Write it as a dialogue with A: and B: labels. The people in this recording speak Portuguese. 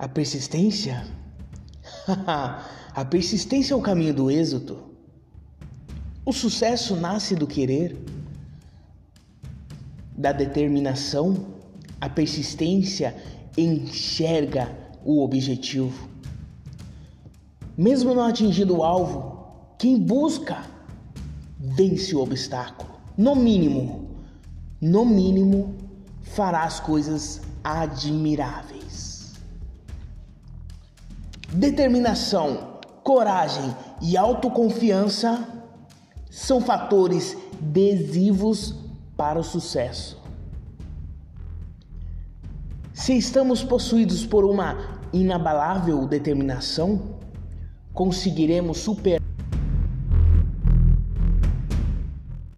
A: A persistência? a persistência é o caminho do êxito. O sucesso nasce do querer, da determinação. A persistência enxerga o objetivo. Mesmo não atingindo o alvo, quem busca vence o obstáculo. No mínimo, no mínimo, fará as coisas admiráveis. Determinação, coragem e autoconfiança são fatores decisivos para o sucesso. Se estamos possuídos por uma inabalável determinação, conseguiremos superar